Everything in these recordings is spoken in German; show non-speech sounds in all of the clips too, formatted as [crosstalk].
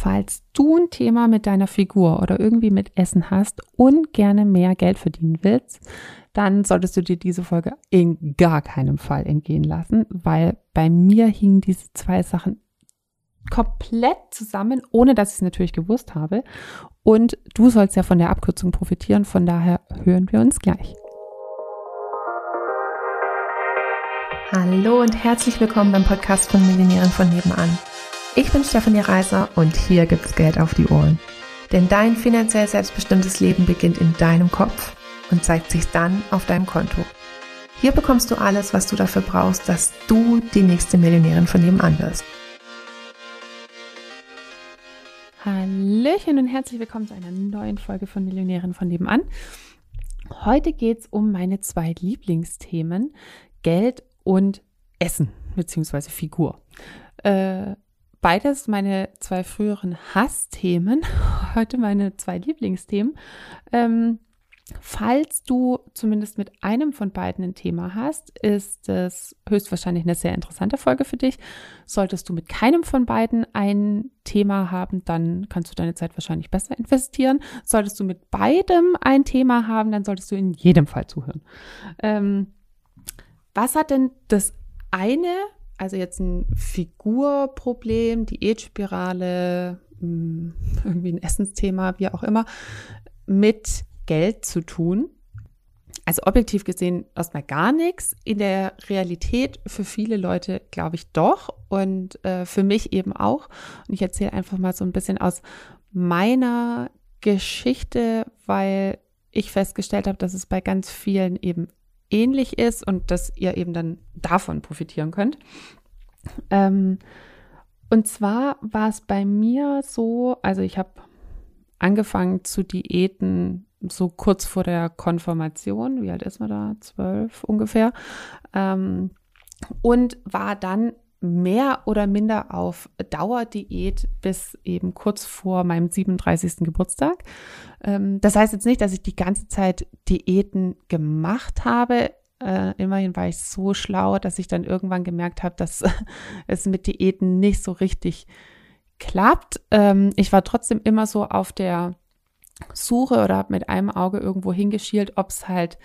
falls du ein Thema mit deiner Figur oder irgendwie mit Essen hast und gerne mehr Geld verdienen willst, dann solltest du dir diese Folge in gar keinem Fall entgehen lassen, weil bei mir hingen diese zwei Sachen komplett zusammen, ohne dass ich es natürlich gewusst habe. Und du sollst ja von der Abkürzung profitieren, von daher hören wir uns gleich. Hallo und herzlich willkommen beim Podcast von Millionären von nebenan. Ich bin Stefanie Reiser und hier gibt's Geld auf die Ohren. Denn dein finanziell selbstbestimmtes Leben beginnt in deinem Kopf und zeigt sich dann auf deinem Konto. Hier bekommst du alles, was du dafür brauchst, dass du die nächste Millionärin von nebenan wirst. Hallöchen und herzlich willkommen zu einer neuen Folge von Millionären von nebenan. Heute geht's um meine zwei Lieblingsthemen, Geld und Essen bzw. Figur. Äh, beides meine zwei früheren Hassthemen, [laughs] heute meine zwei Lieblingsthemen. Ähm, falls du zumindest mit einem von beiden ein Thema hast, ist es höchstwahrscheinlich eine sehr interessante Folge für dich. Solltest du mit keinem von beiden ein Thema haben, dann kannst du deine Zeit wahrscheinlich besser investieren. Solltest du mit beidem ein Thema haben, dann solltest du in jedem Fall zuhören. Ähm, was hat denn das eine also jetzt ein Figurproblem, Diätspirale, hm, [laughs] irgendwie ein Essensthema, wie auch immer, mit Geld zu tun. Also objektiv gesehen erstmal gar nichts. In der Realität für viele Leute glaube ich doch und äh, für mich eben auch. Und ich erzähle einfach mal so ein bisschen aus meiner Geschichte, weil ich festgestellt habe, dass es bei ganz vielen eben ähnlich ist und dass ihr eben dann davon profitieren könnt. Ähm, und zwar war es bei mir so, also ich habe angefangen zu Diäten so kurz vor der Konfirmation, wie alt ist man da? Zwölf ungefähr. Ähm, und war dann mehr oder minder auf Dauerdiät bis eben kurz vor meinem 37. Geburtstag. Ähm, das heißt jetzt nicht, dass ich die ganze Zeit Diäten gemacht habe. Äh, immerhin war ich so schlau, dass ich dann irgendwann gemerkt habe, dass [laughs] es mit Diäten nicht so richtig klappt. Ähm, ich war trotzdem immer so auf der Suche oder habe mit einem Auge irgendwo hingeschielt, ob es halt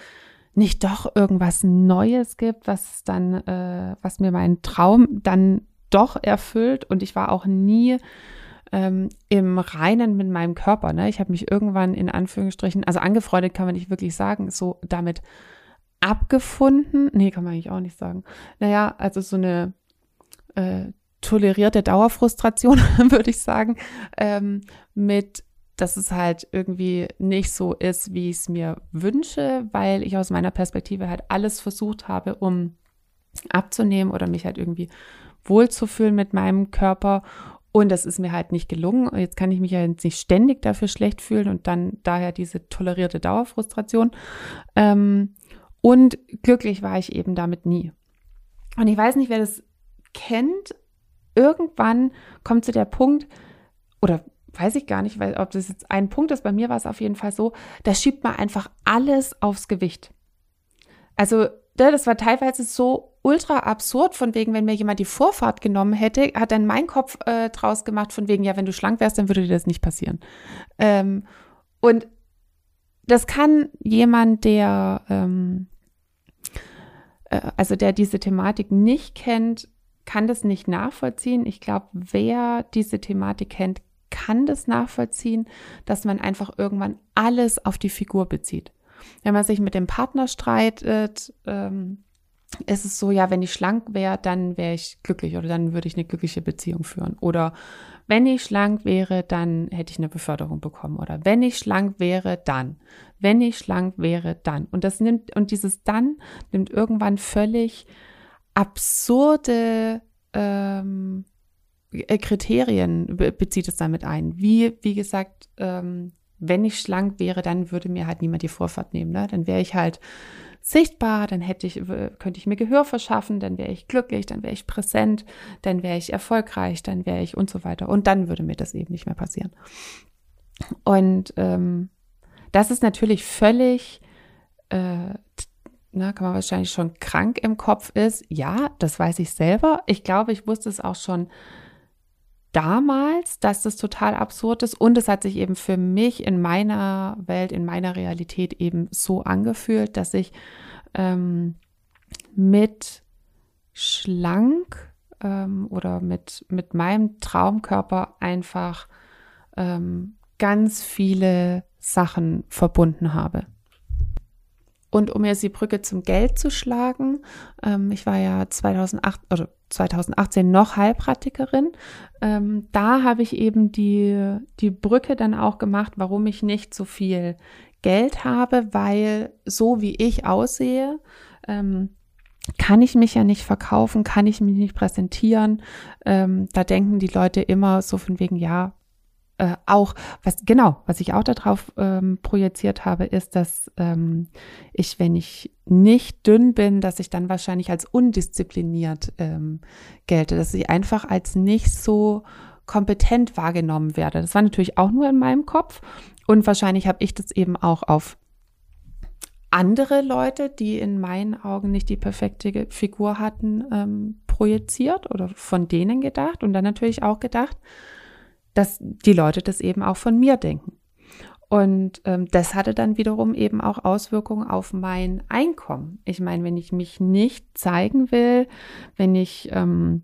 nicht doch irgendwas Neues gibt, was dann, äh, was mir meinen Traum dann doch erfüllt. Und ich war auch nie ähm, im Reinen mit meinem Körper. Ne? Ich habe mich irgendwann in Anführungsstrichen, also angefreundet kann man nicht wirklich sagen, so damit abgefunden. Nee, kann man eigentlich auch nicht sagen. Naja, also so eine äh, tolerierte Dauerfrustration, [laughs] würde ich sagen, ähm, mit dass es halt irgendwie nicht so ist, wie ich es mir wünsche, weil ich aus meiner Perspektive halt alles versucht habe, um abzunehmen oder mich halt irgendwie wohlzufühlen mit meinem Körper. Und das ist mir halt nicht gelungen. Jetzt kann ich mich ja jetzt nicht ständig dafür schlecht fühlen und dann daher diese tolerierte Dauerfrustration. Ähm, und glücklich war ich eben damit nie. Und ich weiß nicht, wer das kennt. Irgendwann kommt zu der Punkt, oder weiß ich gar nicht, weil, ob das jetzt ein Punkt ist, bei mir war es auf jeden Fall so, da schiebt man einfach alles aufs Gewicht. Also, ne, das war teilweise so ultra absurd, von wegen, wenn mir jemand die Vorfahrt genommen hätte, hat dann mein Kopf äh, draus gemacht, von wegen, ja, wenn du schlank wärst, dann würde dir das nicht passieren. Ähm, und das kann jemand, der, ähm, äh, also der diese Thematik nicht kennt, kann das nicht nachvollziehen. Ich glaube, wer diese Thematik kennt, kann das nachvollziehen, dass man einfach irgendwann alles auf die Figur bezieht. Wenn man sich mit dem Partner streitet, ähm, ist es so, ja, wenn ich schlank wäre, dann wäre ich glücklich oder dann würde ich eine glückliche Beziehung führen. Oder wenn ich schlank wäre, dann hätte ich eine Beförderung bekommen. Oder wenn ich schlank wäre, dann. Wenn ich schlank wäre, dann. Und das nimmt, und dieses dann nimmt irgendwann völlig absurde ähm, äh, Kriterien bezieht es damit ein. Wie, wie gesagt, ähm, wenn ich schlank wäre, dann würde mir halt niemand die Vorfahrt nehmen. Ne? Dann wäre ich halt sichtbar, dann hätte ich, könnte ich mir Gehör verschaffen, dann wäre ich glücklich, dann wäre ich präsent, dann wäre ich erfolgreich, dann wäre ich und so weiter. Und dann würde mir das eben nicht mehr passieren. Und ähm, das ist natürlich völlig, äh, na, kann man wahrscheinlich schon krank im Kopf ist. Ja, das weiß ich selber. Ich glaube, ich wusste es auch schon damals, dass das total absurd ist und es hat sich eben für mich in meiner Welt, in meiner Realität eben so angefühlt, dass ich ähm, mit schlank ähm, oder mit, mit meinem Traumkörper einfach ähm, ganz viele Sachen verbunden habe. Und um jetzt die Brücke zum Geld zu schlagen, ähm, ich war ja 2008 oder 2018 noch Heilpraktikerin. Ähm, da habe ich eben die, die Brücke dann auch gemacht, warum ich nicht so viel Geld habe, weil so wie ich aussehe, ähm, kann ich mich ja nicht verkaufen, kann ich mich nicht präsentieren. Ähm, da denken die Leute immer so von wegen, ja, äh, auch, was genau, was ich auch darauf ähm, projiziert habe, ist, dass ähm, ich, wenn ich nicht dünn bin, dass ich dann wahrscheinlich als undiszipliniert ähm, gelte, dass ich einfach als nicht so kompetent wahrgenommen werde. Das war natürlich auch nur in meinem Kopf und wahrscheinlich habe ich das eben auch auf andere Leute, die in meinen Augen nicht die perfekte Figur hatten, ähm, projiziert oder von denen gedacht und dann natürlich auch gedacht, dass die Leute das eben auch von mir denken. Und ähm, das hatte dann wiederum eben auch Auswirkungen auf mein Einkommen. Ich meine, wenn ich mich nicht zeigen will, wenn ich ähm,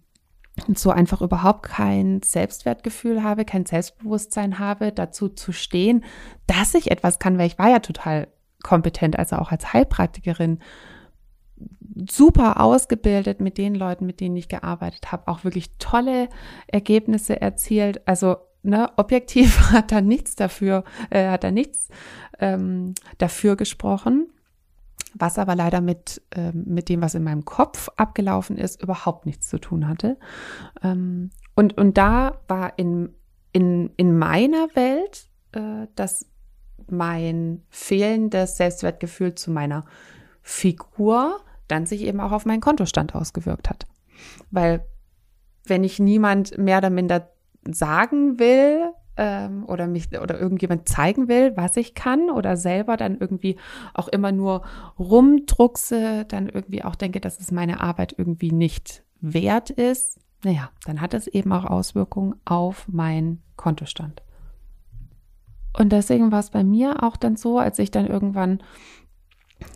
so einfach überhaupt kein Selbstwertgefühl habe, kein Selbstbewusstsein habe, dazu zu stehen, dass ich etwas kann, weil ich war ja total kompetent, also auch als Heilpraktikerin super ausgebildet mit den Leuten, mit denen ich gearbeitet habe, auch wirklich tolle Ergebnisse erzielt. Also ne, objektiv [laughs] hat da nichts dafür, äh, hat da nichts ähm, dafür gesprochen, was aber leider mit, ähm, mit dem, was in meinem Kopf abgelaufen ist, überhaupt nichts zu tun hatte. Ähm, und, und da war in, in, in meiner Welt äh, das mein fehlendes Selbstwertgefühl zu meiner Figur dann sich eben auch auf meinen Kontostand ausgewirkt hat. Weil wenn ich niemand mehr oder minder sagen will ähm, oder mich oder irgendjemand zeigen will, was ich kann oder selber dann irgendwie auch immer nur rumdruckse, dann irgendwie auch denke, dass es meine Arbeit irgendwie nicht wert ist, naja, dann hat es eben auch Auswirkungen auf meinen Kontostand. Und deswegen war es bei mir auch dann so, als ich dann irgendwann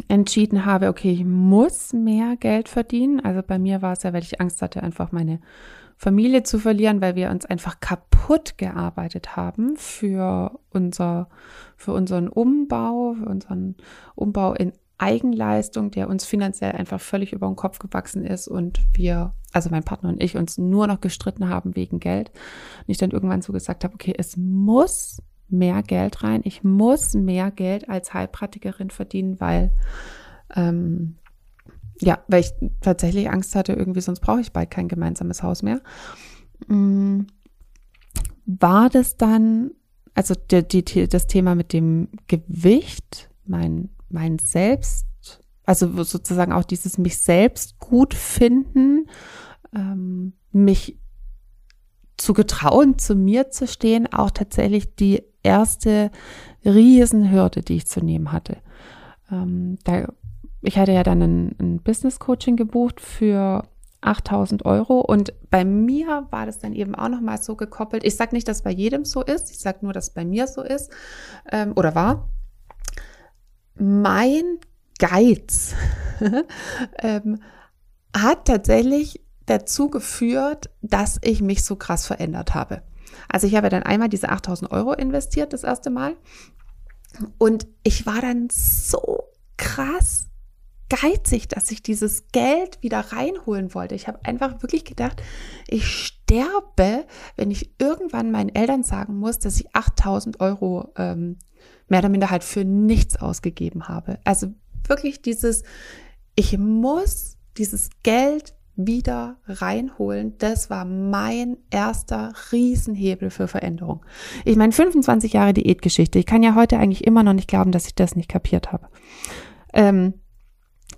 entschieden habe, okay, ich muss mehr Geld verdienen. Also bei mir war es ja, weil ich Angst hatte, einfach meine Familie zu verlieren, weil wir uns einfach kaputt gearbeitet haben für unser, für unseren Umbau, für unseren Umbau in Eigenleistung, der uns finanziell einfach völlig über den Kopf gewachsen ist und wir, also mein Partner und ich, uns nur noch gestritten haben wegen Geld. Und ich dann irgendwann so gesagt habe, okay, es muss mehr Geld rein. Ich muss mehr Geld als Heilpraktikerin verdienen, weil ähm, ja, weil ich tatsächlich Angst hatte, irgendwie, sonst brauche ich bald kein gemeinsames Haus mehr. Mhm. War das dann, also die, die, das Thema mit dem Gewicht, mein, mein Selbst, also sozusagen auch dieses mich selbst gut finden, ähm, mich zu getrauen, zu mir zu stehen, auch tatsächlich die erste Riesenhürde, die ich zu nehmen hatte. Ähm, da, ich hatte ja dann ein, ein Business Coaching gebucht für 8000 Euro und bei mir war das dann eben auch nochmal so gekoppelt. Ich sage nicht, dass bei jedem so ist, ich sage nur, dass bei mir so ist ähm, oder war. Mein Geiz [laughs] ähm, hat tatsächlich dazu geführt, dass ich mich so krass verändert habe. Also ich habe dann einmal diese 8000 Euro investiert, das erste Mal. Und ich war dann so krass geizig, dass ich dieses Geld wieder reinholen wollte. Ich habe einfach wirklich gedacht, ich sterbe, wenn ich irgendwann meinen Eltern sagen muss, dass ich 8000 Euro ähm, mehr oder minder halt für nichts ausgegeben habe. Also wirklich dieses, ich muss dieses Geld wieder reinholen, das war mein erster Riesenhebel für Veränderung. Ich meine, 25 Jahre Diätgeschichte. Ich kann ja heute eigentlich immer noch nicht glauben, dass ich das nicht kapiert habe. Ähm,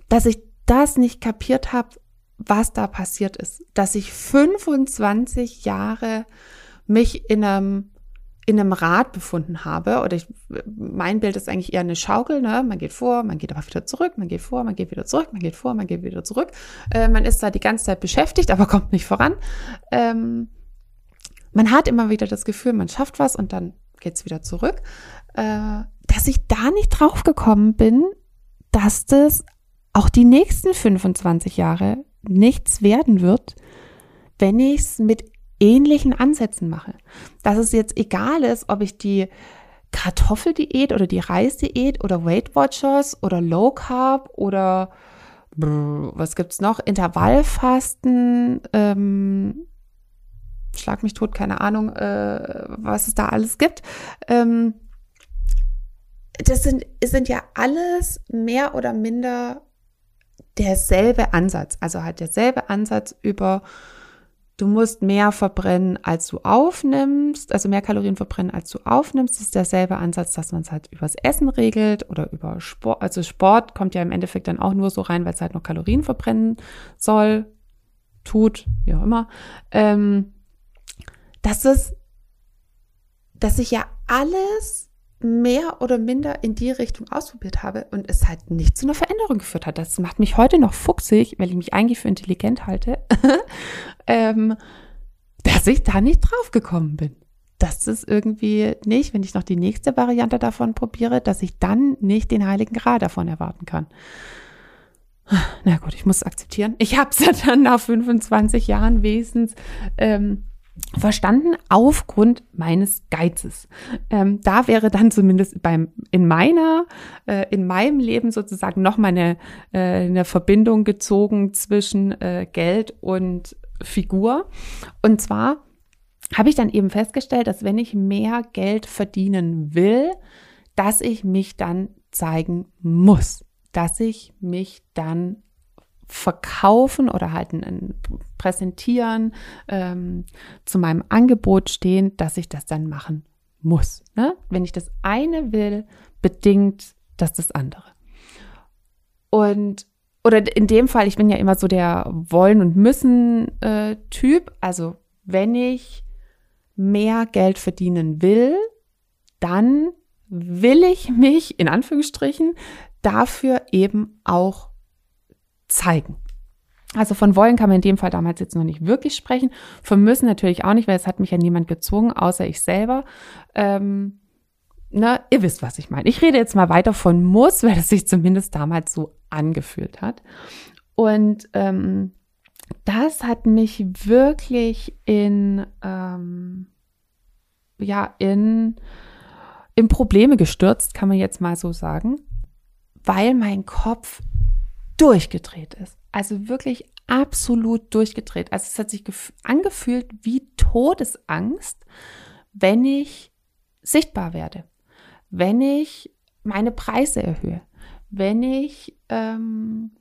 dass ich das nicht kapiert habe, was da passiert ist. Dass ich 25 Jahre mich in einem in einem Rad befunden habe, oder ich, mein Bild ist eigentlich eher eine Schaukel, ne? Man geht vor, man geht aber wieder zurück, man geht vor, man geht wieder zurück, man geht vor, man geht wieder zurück. Äh, man ist da die ganze Zeit beschäftigt, [laughs] aber kommt nicht voran. Ähm, man hat immer wieder das Gefühl, man schafft was und dann geht es wieder zurück, äh, dass ich da nicht drauf gekommen bin, dass das auch die nächsten 25 Jahre nichts werden wird, wenn ich es mit ähnlichen Ansätzen mache. Dass es jetzt egal ist, ob ich die Kartoffeldiät oder die Reisdiät oder Weight Watchers oder Low Carb oder was gibt's noch? Intervallfasten, ähm, schlag mich tot, keine Ahnung, äh, was es da alles gibt. Ähm, das sind, sind ja alles mehr oder minder derselbe Ansatz. Also halt derselbe Ansatz über Du musst mehr verbrennen, als du aufnimmst, also mehr Kalorien verbrennen, als du aufnimmst. Das ist derselbe Ansatz, dass man es halt übers Essen regelt oder über Sport. Also Sport kommt ja im Endeffekt dann auch nur so rein, weil es halt noch Kalorien verbrennen soll, tut, wie auch immer. Ähm, dass es, dass ich ja alles mehr oder minder in die Richtung ausprobiert habe und es halt nicht zu einer Veränderung geführt hat. Das macht mich heute noch fuchsig, weil ich mich eigentlich für intelligent halte, [laughs] ähm, dass ich da nicht drauf gekommen bin. Das ist irgendwie nicht, wenn ich noch die nächste Variante davon probiere, dass ich dann nicht den heiligen Gral davon erwarten kann. Na gut, ich muss akzeptieren. Ich habe es ja dann nach 25 Jahren wesens ähm, verstanden aufgrund meines Geizes. Ähm, da wäre dann zumindest beim in meiner äh, in meinem Leben sozusagen noch mal eine, äh, eine Verbindung gezogen zwischen äh, Geld und Figur. Und zwar habe ich dann eben festgestellt, dass wenn ich mehr Geld verdienen will, dass ich mich dann zeigen muss, dass ich mich dann verkaufen oder halt ein, präsentieren, ähm, zu meinem Angebot stehen, dass ich das dann machen muss. Ne? Wenn ich das eine will, bedingt das das andere. Und oder in dem Fall, ich bin ja immer so der Wollen und Müssen äh. Also wenn ich mehr Geld verdienen will, dann will ich mich in Anführungsstrichen dafür eben auch zeigen. Also von wollen kann man in dem Fall damals jetzt noch nicht wirklich sprechen. Von müssen natürlich auch nicht, weil es hat mich ja niemand gezwungen, außer ich selber. Ähm, na, ihr wisst, was ich meine. Ich rede jetzt mal weiter von muss, weil es sich zumindest damals so angefühlt hat. Und ähm, das hat mich wirklich in, ähm, ja, in, in Probleme gestürzt, kann man jetzt mal so sagen, weil mein Kopf durchgedreht ist. Also wirklich absolut durchgedreht. Also es hat sich angefühlt wie Todesangst, wenn ich sichtbar werde, wenn ich meine Preise erhöhe, wenn ich ähm,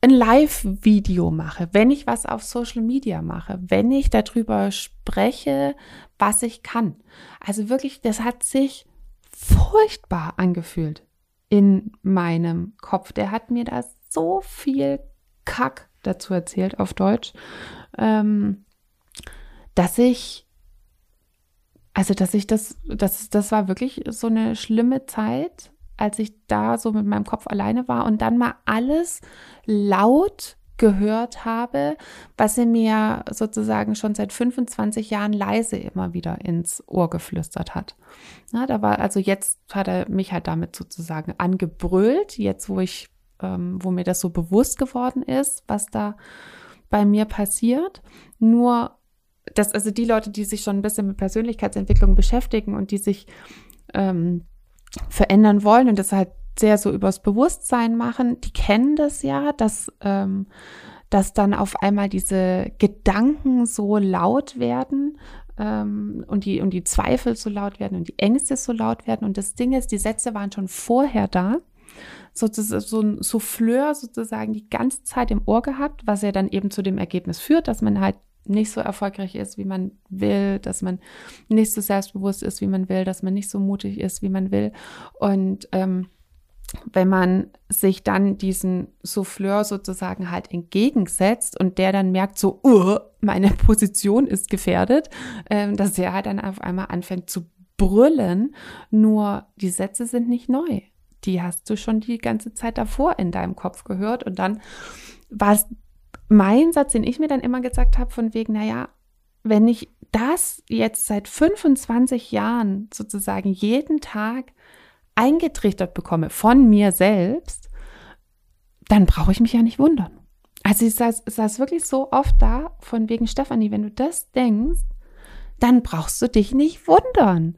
ein Live-Video mache, wenn ich was auf Social Media mache, wenn ich darüber spreche, was ich kann. Also wirklich, das hat sich furchtbar angefühlt in meinem Kopf. Der hat mir da so viel Kack dazu erzählt auf Deutsch, ähm, dass ich, also dass ich das, das, das war wirklich so eine schlimme Zeit, als ich da so mit meinem Kopf alleine war und dann mal alles laut gehört habe, was er mir sozusagen schon seit 25 Jahren leise immer wieder ins Ohr geflüstert hat. Na, da war, also jetzt hat er mich halt damit sozusagen angebrüllt, jetzt wo ich ähm, wo mir das so bewusst geworden ist, was da bei mir passiert. Nur, dass also die Leute, die sich schon ein bisschen mit Persönlichkeitsentwicklung beschäftigen und die sich ähm, verändern wollen und das halt sehr so übers Bewusstsein machen, die kennen das ja, dass, ähm, dass dann auf einmal diese Gedanken so laut werden ähm, und, die, und die Zweifel so laut werden und die Ängste so laut werden. Und das Ding ist, die Sätze waren schon vorher da so, so ein Souffleur sozusagen die ganze Zeit im Ohr gehabt, was ja dann eben zu dem Ergebnis führt, dass man halt nicht so erfolgreich ist, wie man will, dass man nicht so selbstbewusst ist, wie man will, dass man nicht so mutig ist, wie man will. Und ähm, wenn man sich dann diesen Souffleur sozusagen halt entgegensetzt und der dann merkt so, uh, meine Position ist gefährdet, ähm, dass er halt dann auf einmal anfängt zu brüllen, nur die Sätze sind nicht neu die hast du schon die ganze Zeit davor in deinem Kopf gehört. Und dann war es mein Satz, den ich mir dann immer gesagt habe, von wegen, naja, wenn ich das jetzt seit 25 Jahren sozusagen jeden Tag eingetrichtert bekomme von mir selbst, dann brauche ich mich ja nicht wundern. Also ich saß, saß wirklich so oft da von wegen Stefanie, wenn du das denkst, dann brauchst du dich nicht wundern,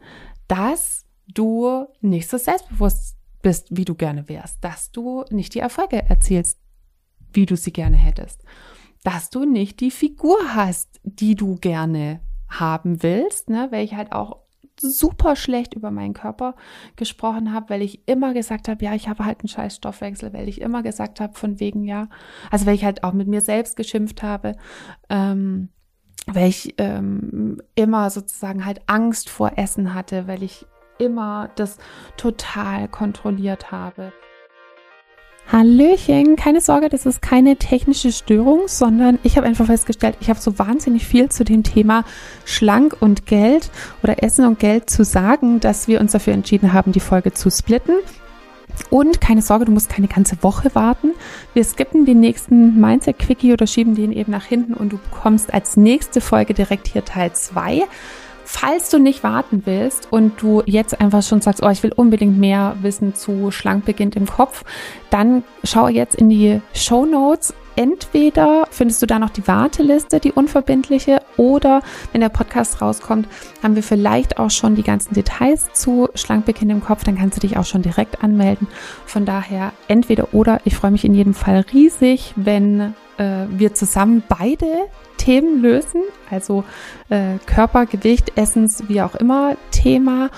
dass du nicht so selbstbewusst bist, wie du gerne wärst, dass du nicht die Erfolge erzielst, wie du sie gerne hättest, dass du nicht die Figur hast, die du gerne haben willst, ne, weil ich halt auch super schlecht über meinen Körper gesprochen habe, weil ich immer gesagt habe, ja, ich habe halt einen scheiß Stoffwechsel, weil ich immer gesagt habe, von wegen, ja, also weil ich halt auch mit mir selbst geschimpft habe, ähm, weil ich ähm, immer sozusagen halt Angst vor Essen hatte, weil ich immer das total kontrolliert habe. Hallöchen, keine Sorge, das ist keine technische Störung, sondern ich habe einfach festgestellt, ich habe so wahnsinnig viel zu dem Thema Schlank und Geld oder Essen und Geld zu sagen, dass wir uns dafür entschieden haben, die Folge zu splitten. Und keine Sorge, du musst keine ganze Woche warten. Wir skippen den nächsten Mindset-Quickie oder schieben den eben nach hinten und du bekommst als nächste Folge direkt hier Teil 2. Falls du nicht warten willst und du jetzt einfach schon sagst, oh, ich will unbedingt mehr wissen zu Schlank beginnt im Kopf, dann schau jetzt in die Show Notes. Entweder findest du da noch die Warteliste, die unverbindliche, oder wenn der Podcast rauskommt, haben wir vielleicht auch schon die ganzen Details zu Schlank beginnt im Kopf, dann kannst du dich auch schon direkt anmelden. Von daher entweder oder. Ich freue mich in jedem Fall riesig, wenn äh, wir zusammen beide Themen lösen, also äh, Körpergewicht, Essens, wie auch immer Thema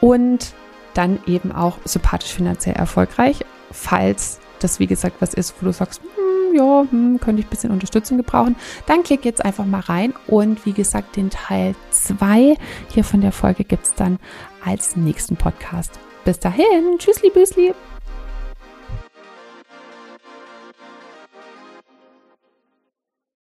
und dann eben auch sympathisch finanziell erfolgreich, falls das wie gesagt was ist, wo du sagst, hm, ja, hm, könnte ich ein bisschen Unterstützung gebrauchen, dann klick jetzt einfach mal rein und wie gesagt, den Teil 2 hier von der Folge gibt es dann als nächsten Podcast. Bis dahin, tschüssli, büsli.